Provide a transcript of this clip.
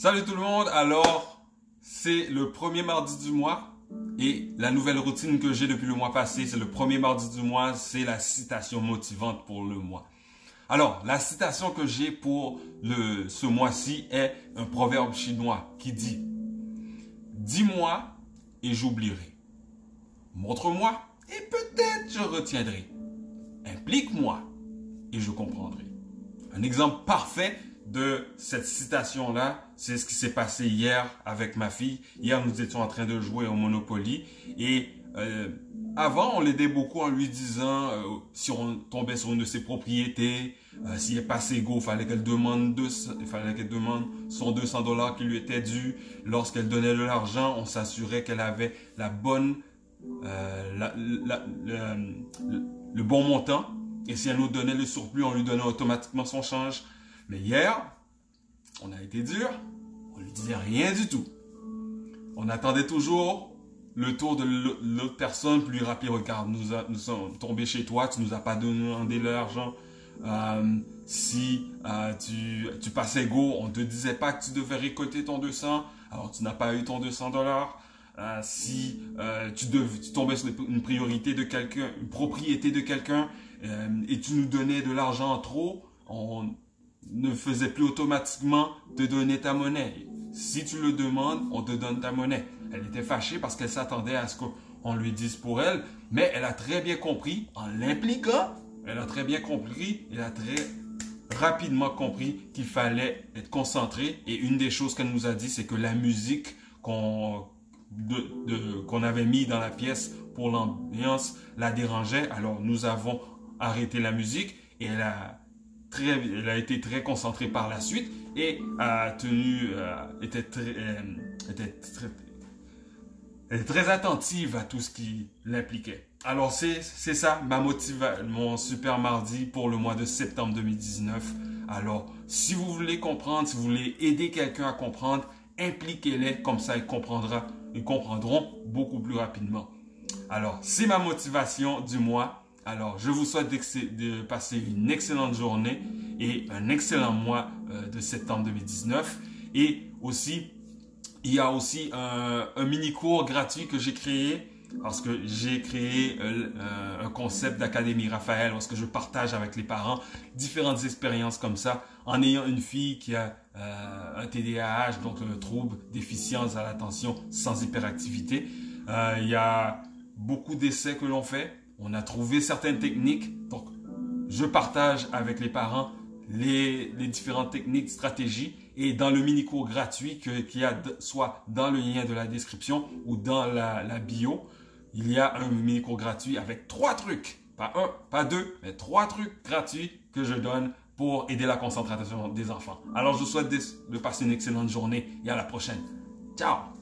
Salut tout le monde, alors c'est le premier mardi du mois et la nouvelle routine que j'ai depuis le mois passé, c'est le premier mardi du mois, c'est la citation motivante pour le mois. Alors, la citation que j'ai pour le, ce mois-ci est un proverbe chinois qui dit Dis-moi et j'oublierai. Montre-moi et peut-être je retiendrai. Implique-moi et je comprendrai. Un exemple parfait de cette citation-là, c'est ce qui s'est passé hier avec ma fille. Hier, nous étions en train de jouer au Monopoly et euh, avant, on l'aidait beaucoup en lui disant euh, si on tombait sur une de ses propriétés, euh, s'il n'est pas assez il fallait qu'elle demande, qu'elle demande son 200 dollars qui lui était dû. Lorsqu'elle donnait de l'argent, on s'assurait qu'elle avait la bonne, le bon montant. Et si elle nous donnait le surplus, on lui donnait automatiquement son change. Mais hier, on a été dur, on lui disait rien du tout. On attendait toujours le tour de l'autre personne pour lui rappeler, regarde, nous, sommes tombés chez toi, tu nous as pas donné l'argent. Euh, si euh, tu, tu passais go, on te disait pas que tu devais récolter ton 200, alors tu n'as pas eu ton 200 dollars. Euh, si tu, tu tombais sur une priorité de quelqu'un, une propriété de quelqu'un, et tu nous donnais de l'argent trop, on, ne faisait plus automatiquement te donner ta monnaie. Si tu le demandes, on te donne ta monnaie. Elle était fâchée parce qu'elle s'attendait à ce qu'on lui dise pour elle, mais elle a très bien compris, en l'impliquant, elle a très bien compris, elle a très rapidement compris qu'il fallait être concentré. Et une des choses qu'elle nous a dit, c'est que la musique qu'on avait mis dans la pièce pour l'ambiance la dérangeait. Alors nous avons arrêté la musique et elle a très, elle a été très concentrée par la suite et a tenu, euh, était, très, euh, était très, très attentive à tout ce qui l'impliquait. Alors c'est ça ma motivation, mon super mardi pour le mois de septembre 2019. Alors si vous voulez comprendre, si vous voulez aider quelqu'un à comprendre, impliquez-les comme ça ils comprendra, ils comprendront beaucoup plus rapidement. Alors c'est ma motivation du mois. Alors, je vous souhaite de passer une excellente journée et un excellent mois euh, de septembre 2019. Et aussi, il y a aussi un, mini-cours gratuit que j'ai créé parce que j'ai créé euh, euh, un concept d'académie Raphaël parce que je partage avec les parents différentes expériences comme ça en ayant une fille qui a un TDAH, donc un trouble déficience à l'attention sans hyperactivité. il y a beaucoup d'essais que l'on fait on a trouvé certaines techniques. Donc, je partage avec les parents les, différentes techniques, stratégies. Et dans le mini-cours gratuit qu'il y a soit dans le lien de la description ou dans la, bio, il y a un mini-cours gratuit avec trois trucs. Pas un, pas deux, mais trois trucs gratuits que je donne pour aider la concentration des enfants. Alors, je vous souhaite de passer une excellente journée et à la prochaine. Ciao